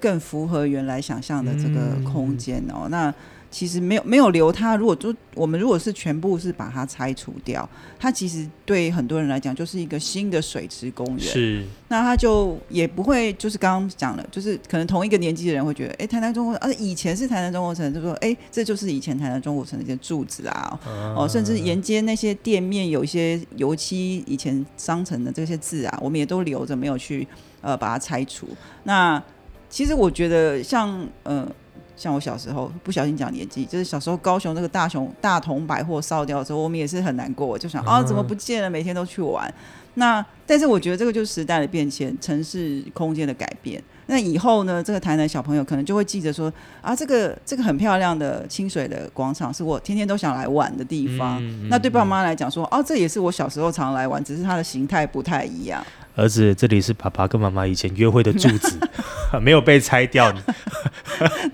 更符合原来想象的这个空间哦。那其实没有没有留它，如果就我们如果是全部是把它拆除掉，它其实对很多人来讲就是一个新的水池公园。是那它就也不会，就是刚刚讲了，就是可能同一个年纪的人会觉得，哎，台南中国而，啊，以前是台南中国城，就说，哎，这就是以前台南中国城的一些柱子啊，哦，甚至沿街那些店面有一些油漆以前商城的这些字啊，我们也都留着，没有去呃把它拆除。那其实我觉得像呃。像我小时候不小心讲年纪，就是小时候高雄那个大雄大同百货烧掉的时候，我们也是很难过，就想啊怎么不见了？每天都去玩。那但是我觉得这个就是时代的变迁，城市空间的改变。那以后呢，这个台南小朋友可能就会记着说啊，这个这个很漂亮的清水的广场是我天天都想来玩的地方。嗯那对爸妈来讲说，哦，这也是我小时候常来玩，只是它的形态不太一样。儿子，这里是爸爸跟妈妈以前约会的柱子，[laughs] 没有被拆掉。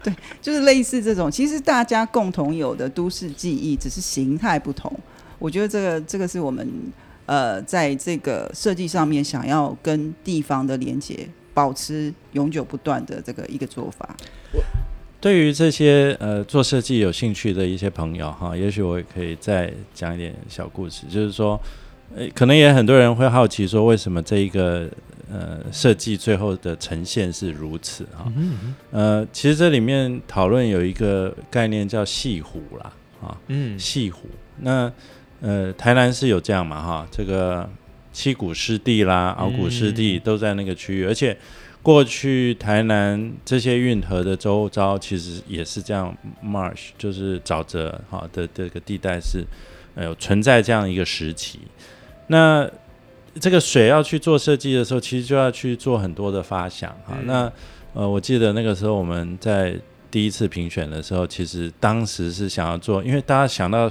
对就是类似这种，其实大家共同有的都市记忆，只是形态不同。我觉得这个这个是我们呃在这个设计上面想要跟地方的连接保持永久不断的这个一个做法。对于这些呃做设计有兴趣的一些朋友哈，也许我也可以再讲一点小故事，就是说，呃，可能也很多人会好奇说，为什么这一个呃设计最后的呈现是如此哈？呃，其实这里面讨论有一个概念叫细湖啦，啊，嗯，戏湖。那呃，台南是有这样嘛哈，这个七股湿地啦、鳌骨湿地都在那个区域，而且过去台南这些运河的周遭其实也是这样，marsh 就是沼泽哈的这个地带是呃有存在这样一个时期。那这个水要去做设计的时候，其实就要去做很多的发想哈。嗯那呃，我记得那个时候我们在第一次评选的时候，其实当时是想要做，因为大家想到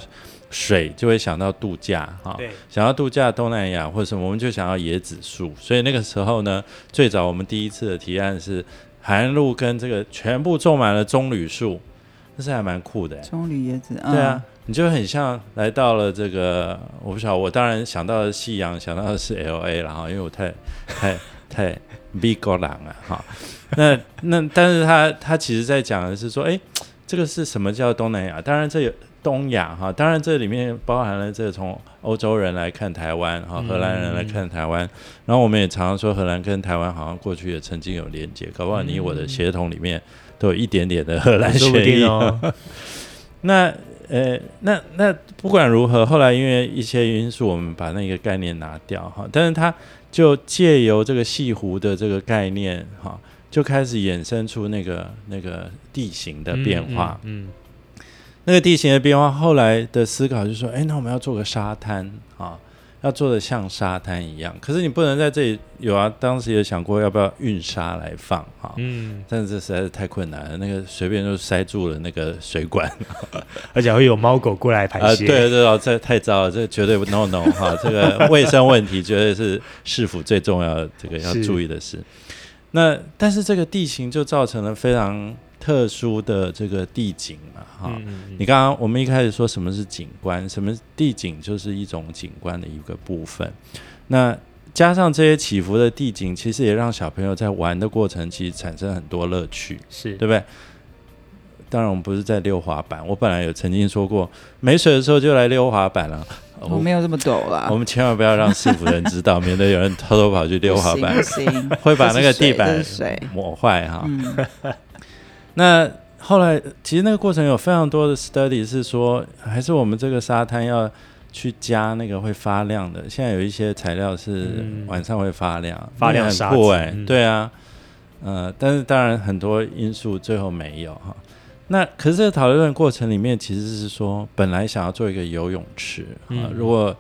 水就会想到度假哈，对，想要度假东南亚或者什么，我们就想要椰子树。所以那个时候呢，最早我们第一次的提案是海岸路跟这个全部种满了棕榈树，那是还蛮酷的欸。棕榈椰子，对啊，你就很像来到了这个，我不晓得，我当然想到的夕阳，想到的是 L A 了哈，因为我太太太 big 狗狼了哈。那那，但是他他其实在讲的是说，哎，这个是什么叫东南亚？当然这有东亚哈，当然这里面包含了这从欧洲人来看台湾哈，荷兰人来看台湾，然后我们也常常说荷兰跟台湾好像过去也曾经有连接，搞不好你我的血统里面都有一点点的荷兰血液。那呃，那那不管如何，后来因为一些因素，我们把那个概念拿掉哈，但是它就借由这个西湖的这个概念哈，就开始衍生出那个那个地形的变化。嗯，那个地形的变化，后来的思考就是说，哎，那我们要做个沙滩啊，要做的像沙滩一样。可是你不能在这里有啊，当时也想过要不要运沙来放哈，嗯，但是这实在是太困难了，那个随便就塞住了那个水管。[laughs] 而且会有猫狗过来排啊，泄。对对哦，这太糟了，这绝对不 no no 哈，[laughs] 这个卫生问题绝对是市府最重要的这个要注意的事。那但是这个地形就造成了非常特殊的这个地景嘛，哈。嗯，嗯嗯你刚刚我们一开始说什么是景观，什么地景就是一种景观的一个部分。那加上这些起伏的地景，其实也让小朋友在玩的过程其实产生很多乐趣。是对不对？当然，我们不是在溜滑板。我本来有曾经说过，没水的时候就来溜滑板了。我没有这么陡啦我，们千万不要让市府人知道，免得有人偷偷跑去溜滑板 [laughs] [laughs] 会把那个地板这是水这是水抹坏哈。嗯，那后来，其实那个过程有非常多的 study 是说，还是我们这个沙滩要去加那个会发亮的。现在有一些材料是嗯晚上会发亮，那个发亮沙子很酷哎、嗯对啊，呃，但是当然很多因素最后没有哈。那可是这个讨论的过程里面，其实是说本来想要做一个游泳池啊、嗯如果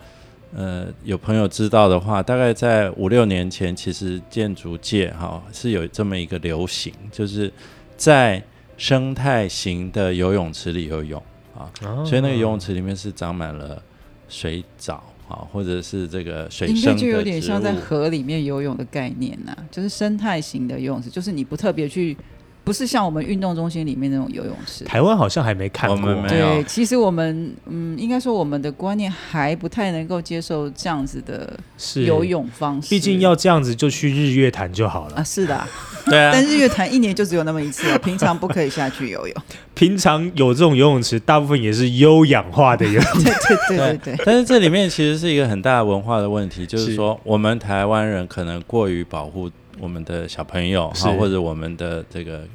呃有朋友知道的话，大概在五六年前，其实建筑界哈是有这么一个流行，就是在生态型的游泳池里游。泳啊，哦。所以那个游泳池里面是长满了水藻啊，或者是这个水应生的该就有点像在河里面游泳的概念呐、就是生态型的游泳池，就是你不特别去，不是像我们运动中心里面那种游泳池。台湾好像还没看过，我们没有。对，其实我们嗯，应该说我们的观念还不太能够接受这样子的游，泳方式。毕竟要这样子就去日月潭就好了。啊，是的啊、[laughs] 对啊，但日月潭一年就只有那么一次啊，平常不可以下去游泳。[laughs] 平常有这种游泳池，大部分也是优氧化的游泳。[laughs] 对对对对。对，但是这里面其实是一个很大的文化的问题，就是是。说我们台湾人可能过于保护我们的小朋友是哈，或者我们的这个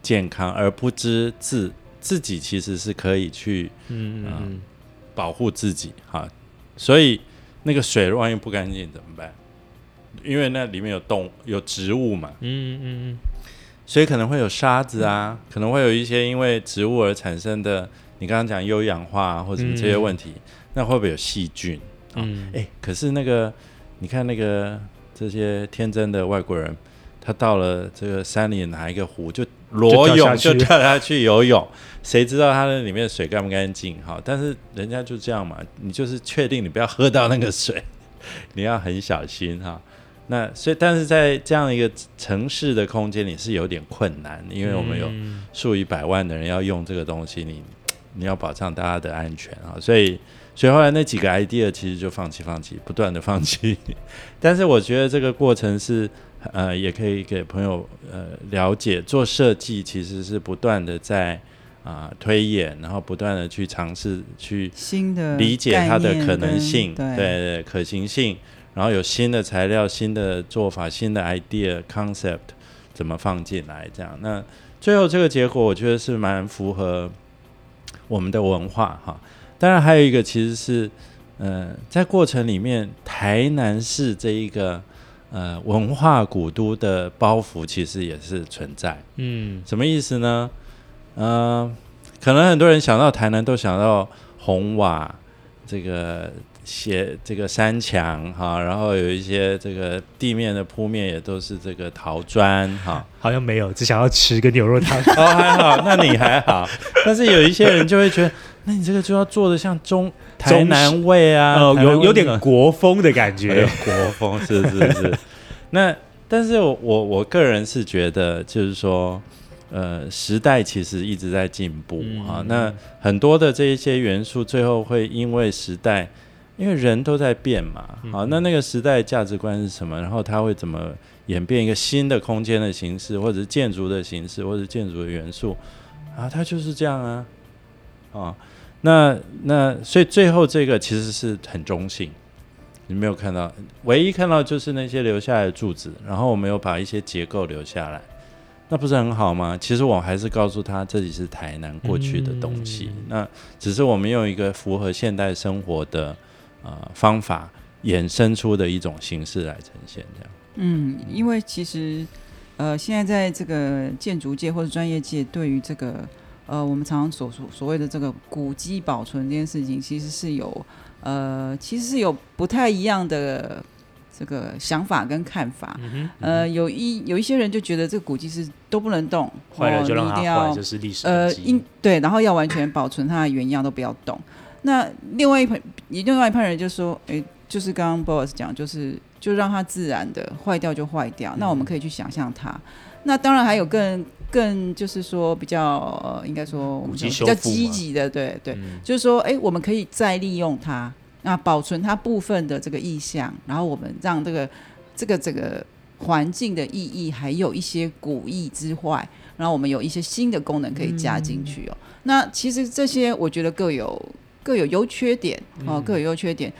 健康，而不知自自己其实是可以去嗯嗯嗯，保护自己哈。所以那个水万一不干净怎么办？因为那里面有动有植物嘛，嗯嗯嗯所以可能会有沙子啊，可能会有一些因为植物而产生的，你刚刚讲优氧化啊或者什么这些问题，那会不会有细菌？嗯哎、可是那个你看那个这些天真的外国人，他到了这个山里哪一个湖就裸泳就跳下去游泳，谁知道他那里面的水干不干净？哈，但是人家就这样嘛，你就是确定你不要喝到那个水，[laughs] 你要很小心哈。那所以，但是在这样一个城市的空间里是有点困难，因为我们有嗯数以百万的人要用这个东西，你你要保障大家的安全啊，所以所以后来那几个 idea 其实就放弃放弃，不断的放弃。[laughs] 但是我觉得这个过程是呃，也可以给朋友呃了解，做设计其实是不断的在啊、推演，然后不断的去尝试去新的理解它的可能性，对对对可行性，然后有新的材料、新的做法、新的 idea concept 怎么放进来，这样那最后这个结果，我觉得是蛮符合我们的文化哈。当然还有一个其实是，呃，在过程里面，台南市这一个呃文化古都的包袱其实也是存在。嗯什么意思呢？呃，可能很多人想到台南都想到红瓦，这个斜这个山墙哈，然后有一些这个地面的铺面也都是这个陶砖哈。好像没有，只想要吃个牛肉汤。哦，还好，那你还好。但是有一些人就会觉得，那你这个就要做的像中台南味啊，呃，有有点国风的感觉。国风，是是是。[laughs] 那但是我我我个人是觉得，就是说，呃，时代其实一直在进步嗯啊。那很多的这一些元素，最后会因为时代，因为人都在变嘛，好、嗯那那个时代价值观是什么？然后它会怎么演变一个新的空间的形式，或者是建筑的形式，或者是建筑的元素啊？它就是这样啊，啊。那那所以最后这个其实是很中性，你没有看到，唯一看到就是那些留下来的柱子，然后我们有把一些结构留下来，那不是很好吗？其实我还是告诉他这里是台南过去的东西，那只是我们用一个符合现代生活的呃方法衍生出的一种形式来呈现，这样。嗯，因为其实呃现在在这个建筑界或者专业界，对于这个呃，我们常常所所所谓的这个古迹保存这件事情，其实是有呃，其实是有不太一样的这个想法跟看法。呃，有一有一些人就觉得这个古迹是都不能动，坏了就让它坏，就是历史呃，应对，然后要完全保存它的原样，都不要动。那另外一派，你另外一派人就说，哎，就是刚刚 boss 讲，就是就让它自然的坏掉就坏掉。那我们可以去想象它。那当然还有更。更就是说比较应该说比较积极的，对对，就是说，哎，我们可以再利用它，那保存它部分的这个意象，然后我们让这个这个这个环境的意义，还有一些古意之外，然后我们有一些新的功能可以加进去哦。那其实这些我觉得各有各有优缺点哦，各有优缺点。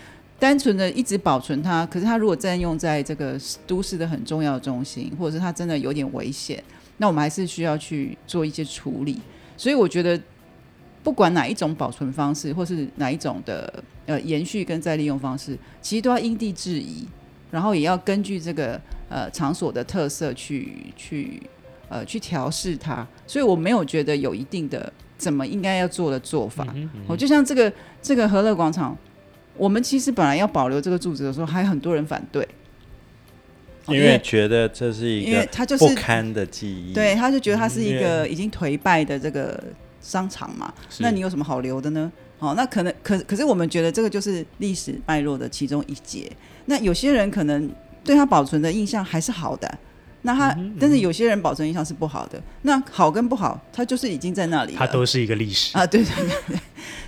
单纯的一直保存它，可是它如果占用在这个都市的很重要的中心，或者是它真的有点危险。那我们还是需要去做一些处理，所以我觉得，不管哪一种保存方式，或是哪一种的呃延续跟再利用方式，其实都要因地制宜，然后也要根据这个呃场所的特色去去呃去调试它。所以我没有觉得有一定的怎么应该要做的做法。我就像这个这个和乐广场，我们其实本来要保留这个柱子的时候，还很多人反对。因为觉得这是一个不堪的记忆，对，他就觉得它是一个已经颓败的这个商场嘛。那你有什么好留的呢？哦，那可能可可是我们觉得这个就是历史脉络的其中一节。那有些人可能对他保存的印象还是好的，那他但是有些人保存印象是不好的。那好跟不好，它就是已经在那里，它都是一个历史啊。对 [laughs] 对对，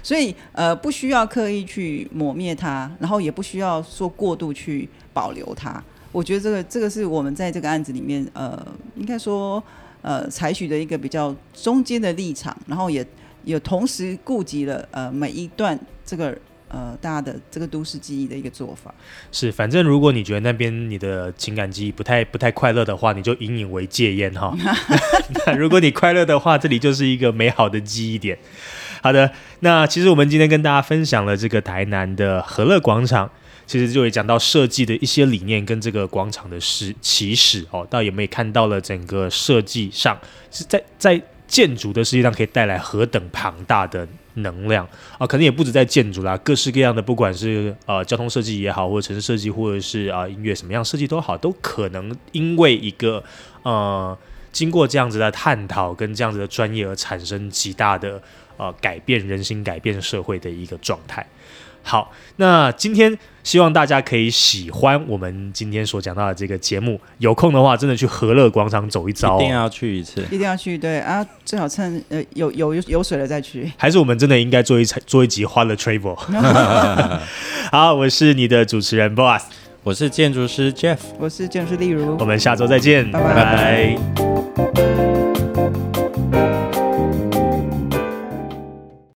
所以呃，不需要刻意去抹灭它，然后也不需要说过度去保留它。我觉得这个这个是我们在这个案子里面，呃，应该说，呃，采取的一个比较中间的立场，然后也也同时顾及了呃每一段这个呃大家的这个都市记忆的一个做法。是，反正如果你觉得那边你的情感记忆不太不太快乐的话，你就引以为戒烟哈。[laughs] 那如果你快乐的话，这里就是一个美好的记忆点。好的，那其实我们今天跟大家分享了这个台南的和乐广场。其实就会讲到设计的一些理念跟这个广场的始起始哦，倒也没有看到了整个设计上是在在建筑的世界上可以带来何等庞大的能量啊！可能也不止在建筑啦，各式各样的，不管是呃交通设计也好，或者城市设计，或者是啊音乐什么样设计都好，都可能因为一个呃经过这样子的探讨跟这样子的专业而产生极大的呃改变人心、改变社会的一个状态。好，那今天希望大家可以喜欢我们今天所讲到的这个节目。有空的话，真的去和乐广场走一遭，一定要去一次，一定要去。对啊，最好趁呃有有有水了再去。还是我们真的应该做一做一集欢乐 travel。[laughs] 好，我是你的主持人 Boss，我是建筑师 Jeff，我是建筑师例如，我们下周再见，拜拜。